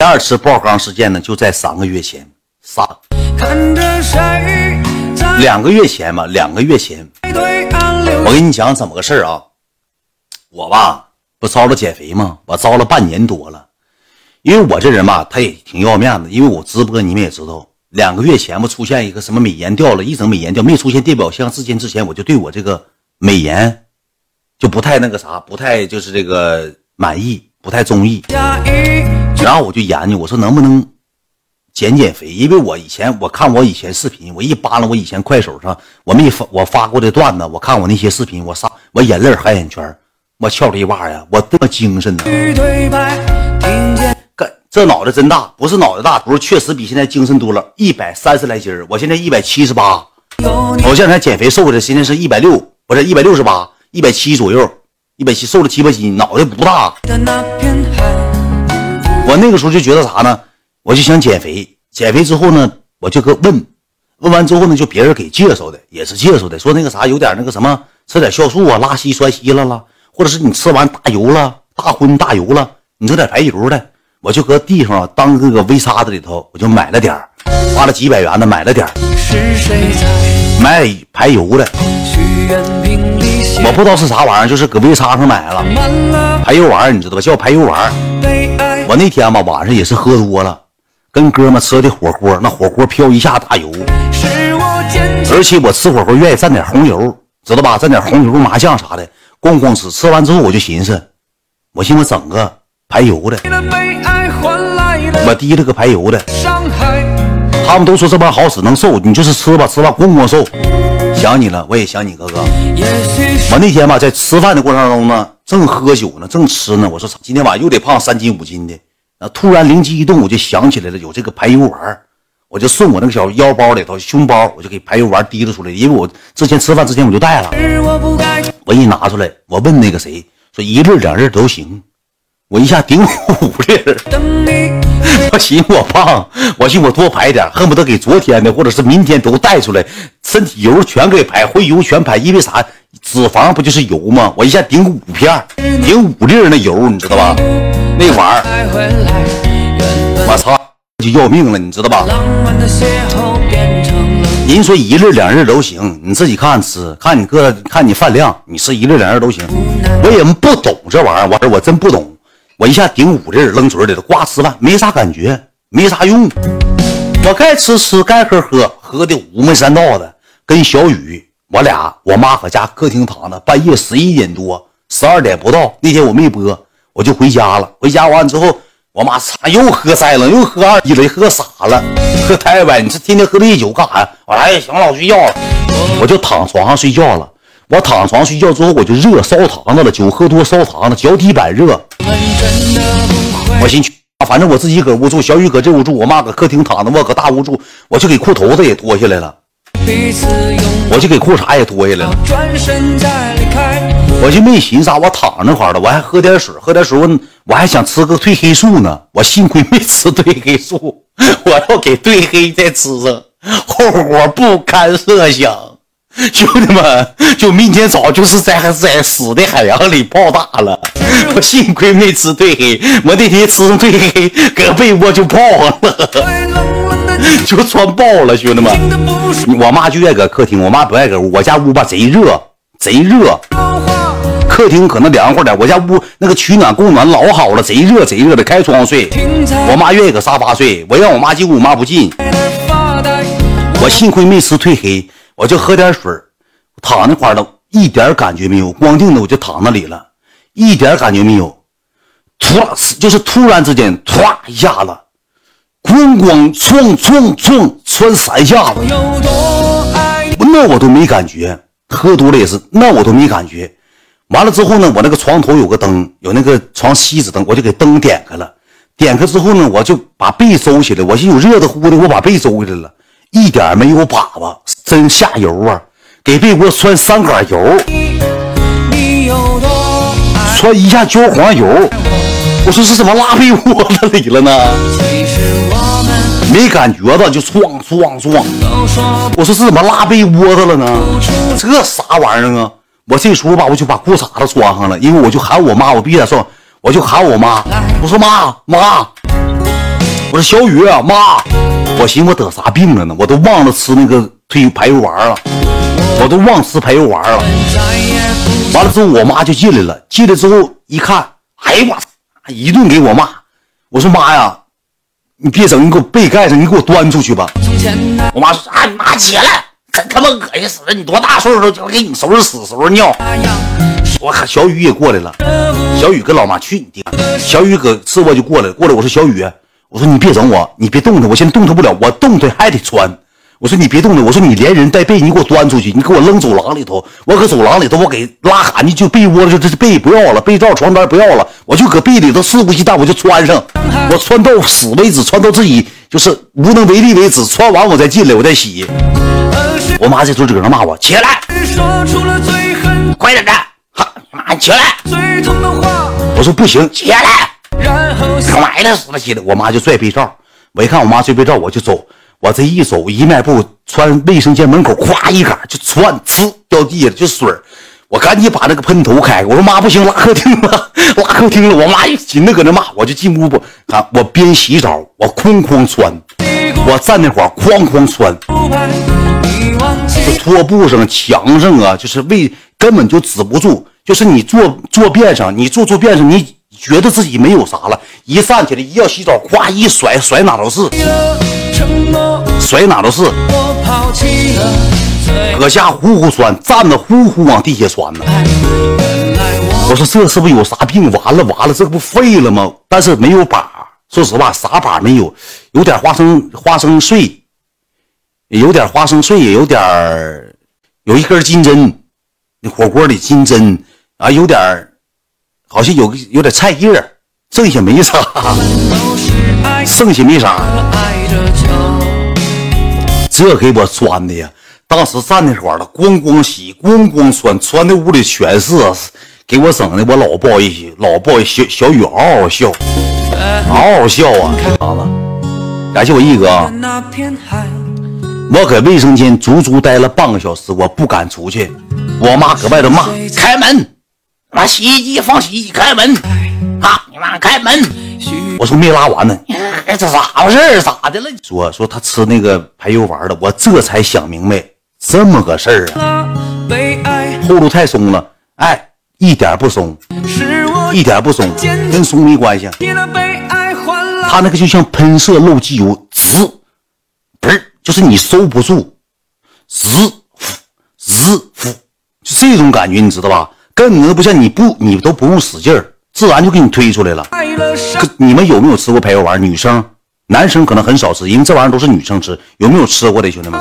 第二次爆缸事件呢，就在三个月前，三两个月前吧，两个月前，我跟你讲怎么个事儿啊？我吧，不招了减肥吗？我招了半年多了，因为我这人吧，他也挺要面子，因为我直播你们也知道，两个月前吧出现一个什么美颜掉了，一整美颜掉，没出现电表箱事件之前，我就对我这个美颜就不太那个啥，不太就是这个满意，不太中意。然后我就研究，我说能不能减减肥？因为我以前我看我以前视频，我一扒拉我以前快手上我没发我发过的段子，我看我那些视频，我上我眼泪黑眼圈，我翘着一把呀，我这么精神呢。干这脑袋真大，不是脑袋大，不是确实比现在精神多了，一百三十来斤我现在一百七十八，我这两天减肥瘦的，现在是一百六，不是一百六十八，一百七左右，一百七瘦了七八斤，脑袋不大。我那个时候就觉得啥呢？我就想减肥。减肥之后呢，我就搁问，问完之后呢，就别人给介绍的，也是介绍的，说那个啥有点那个什么，吃点酵素啊，拉稀酸稀了了，或者是你吃完大油了，大荤大油了，你整点排油的。我就搁地上当那个微沙子里头，我就买了点花了几百元的买了点买排油的。我不知道是啥玩意儿，就是搁微沙上买了排油丸，你知道吧？叫排油丸。我那天吧晚上也是喝多了，跟哥们吃的火锅，那火锅飘一下大油，而且我吃火锅愿意蘸点红油，知道吧？蘸点红油麻酱啥的，咣咣吃。吃完之后我就寻思，我寻思整个排油的，我提了个排油的。他们都说这玩意好使能瘦，你就是吃吧，吃吧咣咣瘦。想你了，我也想你哥哥。我那天吧在吃饭的过程中呢。正喝酒呢，正吃呢。我说，今天晚上又得胖三斤五斤的。啊，突然灵机一动，我就想起来了，有这个排油丸我就顺我那个小腰包里头胸包，我就给排油丸提溜出来。因为我之前吃饭之前我就带了，我一拿出来，我问那个谁说一粒两粒都行，我一下顶五粒。我寻思我胖，我寻思我多排点，恨不得给昨天的或者是明天都带出来，身体油全给排，回油全排。因为啥？脂肪不就是油吗？我一下顶五片，顶五粒那油，你知道吧？那玩意儿，我操，就要命了，你知道吧？人说一粒两粒都行，你自己看吃，看你个看你饭量，你吃一粒两粒都行。我也不懂这玩意儿，我我真不懂。我一下顶五粒扔嘴里头，呱吃饭没啥感觉，没啥用。我该吃吃，该喝喝，喝的五眉三道的，跟小雨。我俩，我妈搁家客厅躺着，半夜十一点多，十二点不到。那天我没播，我就回家了。回家完之后，我妈操，又喝栽了，又喝二逼了，喝傻了，喝太歪。你这天天喝这酒干啥呀？我说哎，行了，我睡觉了，我就躺床上睡觉了。我躺床睡觉之后，我就热烧堂子了，酒喝多烧堂子，脚底板热。我心去，反正我自己搁屋住，小雨搁这屋住，我妈搁客厅躺着，我搁大屋住，我就给裤头子也脱下来了。我就给裤衩也脱下来了，我就没寻啥，我躺那块了，我还喝点水，喝点水，我我还想吃个褪黑素呢，我幸亏没吃褪黑素，我要给褪黑再吃上，后果不堪设想。兄弟们，就明天早就是在在死的海洋里泡大了，我幸亏没吃褪黑，我那天吃上褪黑，搁被窝就爆了。就穿爆了，兄弟们！我妈就爱搁客厅，我妈不爱搁屋。我家屋吧贼热，贼热。客厅可能凉快点，我家屋那个取暖供暖老好了，贼热贼热的，开窗睡。我妈愿意搁沙发睡，我让我妈进屋，我妈不进。我幸亏没吃褪黑，我就喝点水，躺那块儿了，一点感觉没有，光腚的我就躺那里了，一点感觉没有。突然就是突然之间，唰一下子。咣咣撞撞撞，穿三下子，那我都没感觉。喝多了也是，那我都没感觉。完了之后呢，我那个床头有个灯，有那个床锡纸灯，我就给灯点开了。点开之后呢，我就把被收起来。我寻有热的乎的，我把被收起来了，一点没有粑粑，真下油啊！给被窝穿三杆油，穿一下焦黄油。我说是怎么拉被窝子里了呢？没感觉到就撞撞撞！我说是怎么拉被窝子了呢？这啥玩意儿啊？我这时候吧，我就把裤衩子穿上了，因为我就喊我妈，我必须得说，我就喊我妈，我说妈妈，我说小雨，妈，我寻思我得啥病了呢？我都忘了吃那个退排油丸了，我都忘吃排油丸了。完了之后，我妈就进来了，进来之后一看，哎呀我操一顿给我骂。我说妈呀，你别整，你给我被盖上，你给我端出去吧。我妈说啊，你妈起来，真他妈恶心死了！你多大岁数就给你收拾屎收拾尿。我靠小雨也过来了，小雨跟老妈去你爹。小雨搁次卧就过来，过来我说小雨，我说你别整我，你别动他，我现在动他不了，我动他还得穿。我说你别动他，我说你连人带被你给我端出去，你给我扔走廊里头，我搁走廊里头我给拉喊去，就被窝就这被不要了，被罩床单不要了，我就搁被里头肆无忌惮我就穿上，我穿到死为止，穿到自己就是无能为力为止，穿完我再进来我再洗。我妈这时候就搁那骂我起来，快点的，哈妈起来。我说不行，起来，干埋了死了起来。我妈就拽被罩，我一看我妈拽被罩我就走。我这一走，一迈步，穿卫生间门口，咵一杆就窜，呲掉地下就水我赶紧把那个喷头开，我说妈不行，拉客厅了，拉客厅了。我妈一紧的搁那骂，我就进屋不，看我边洗澡，我哐哐穿，我站那会儿哐哐穿，就拖布上、墙上啊，就是为根本就止不住，就是你坐坐便上，你坐坐便上，你觉得自己没有啥了，一站起来一要洗澡，咵一甩，甩哪都是。甩哪都是，搁下呼呼酸，站着呼呼往地下窜呢。我说这是不是有啥病？完了完了，这不废了吗？但是没有把，说实话啥把没有，有点花生花生碎，有点花生碎，也有点有一根金针，那火锅里金针啊，有点好像有有点菜叶，剩下没啥，剩下没啥。这给我穿的呀！当时站那块儿了，咣咣洗，咣咣穿，穿的屋里全是，给我整的我老不好意思，老不好意思。小小雨嗷嗷笑，嗷嗷笑啊！好了，感谢我毅哥。我搁卫生间足足待了半个小时，我不敢出去。我妈搁外头骂：“开门！把洗衣机放洗衣机，开门！啊，你妈开门！”我说没拉完呢。哎，这咋回事咋的了？说说他吃那个排油丸了，我这才想明白这么个事儿啊！后路太松了，哎，一点不松，一点不松，跟松没关系。他那个就像喷射漏机油，滋，不是，就是你收不住，滋，滋，呼，就这种感觉，你知道吧？根本不像你不，你都不用使劲儿。自然就给你推出来了。你们有没有吃过排油丸？女生、男生可能很少吃，因为这玩意儿都是女生吃。有没有吃过的兄弟们？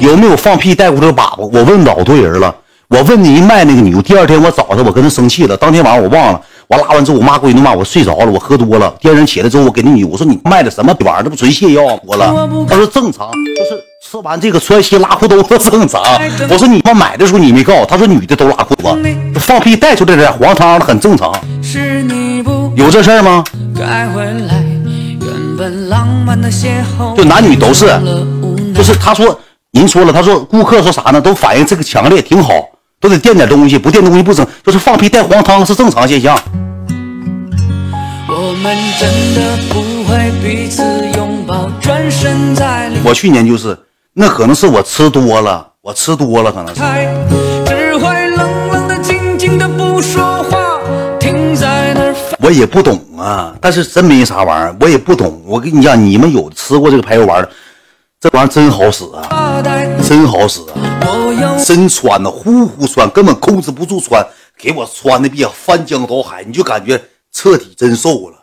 有没有放屁带过这个粑粑？我问老多人了。我问你卖那个牛，第二天我早上我跟他生气了。当天晚上我忘了，我拉完之后，我妈过去骂我睡着了，我喝多了。第二天起来之后，我给那女我说你卖的什么玩意儿？这不纯泻药吗？我了，他说正常，就是吃完这个穿西拉裤兜子正常。我说你妈买的时候你没告诉他说女的都拉裤子，放屁带出来点黄汤的很正常。有这事儿吗？就男女都是，就是他说您说了，他说顾客说啥呢？都反映这个强烈挺好。都得垫点东西，不垫东西不整，就是放屁带黄汤是正常现象。我去年就是，那可能是我吃多了，我吃多了可能是。我也不懂啊，但是真没啥玩意儿，我也不懂。我跟你讲，你们有吃过这个排油丸？这玩意儿真好使啊，真好使啊，真穿的呼呼穿，根本控制不住穿，给我穿的比翻江倒海，你就感觉彻底真瘦了。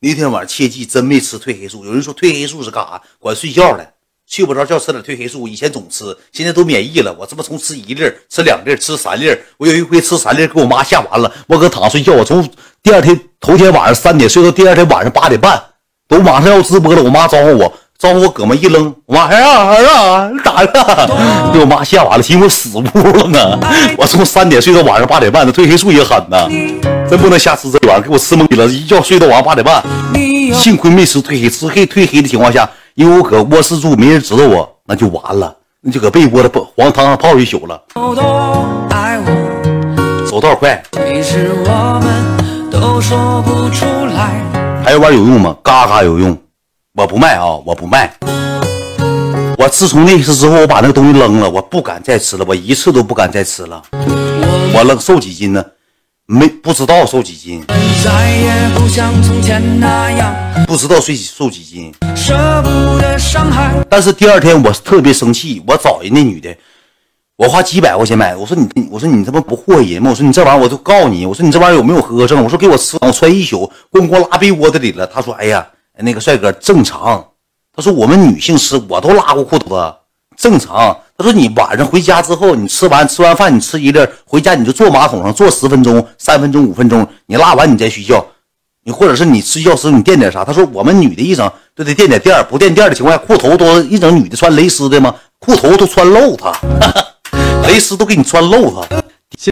那天晚上切记真没吃褪黑素，有人说褪黑素是干啥？管睡觉的，睡不着觉吃点褪黑素，以前总吃，现在都免疫了。我这不从吃一粒吃两粒吃三粒我有一回吃三粒给我妈吓完了，我搁躺睡觉，我从第二天头天晚上三点睡到第二天晚上八点半，都马上要直播了，我妈招呼我。招呼我哥们一扔，我妈儿啊儿啊，咋了？给我妈吓完了，寻思我死屋了呢。我从三点睡到晚上八点半，那褪黑素也狠呐，真不能瞎吃这玩意儿，给我吃懵逼了，一觉睡到晚上八点半。幸亏没吃褪黑，吃黑褪黑的情况下，因为我搁卧室住，没人知道我，那就完了，那就搁被窝里泡黄汤泡一宿了。走道快。其实我们都说不出来。还有玩有用吗？嘎嘎有用，我不卖啊，我不卖。我自从那次之后，我把那个东西扔了，我不敢再吃了，我一次都不敢再吃了。我扔瘦几斤呢？没不知道瘦几斤，再也不想前那样不知道谁瘦几斤。舍不得伤害。但是第二天我特别生气，我找人那女的，我花几百块钱买的，我说你，我说你他妈不祸人吗？我说你这玩意儿我就告你，我说你这玩意儿有没有合格证？我说给我吃，我穿一宿，咣咣拉被窝子里了。他说，哎呀，那个帅哥正常。他说我们女性吃我都拉过裤头子，正常。他说你晚上回家之后，你吃完吃完饭，你吃一粒，回家你就坐马桶上坐十分钟、三分钟、五分钟，你拉完你再睡觉。你或者是你睡觉时你垫点啥？他说我们女的一整都得垫点垫不垫垫的情况下，裤头都一整女的穿蕾丝的吗？裤头都穿漏它，蕾丝都给你穿漏它。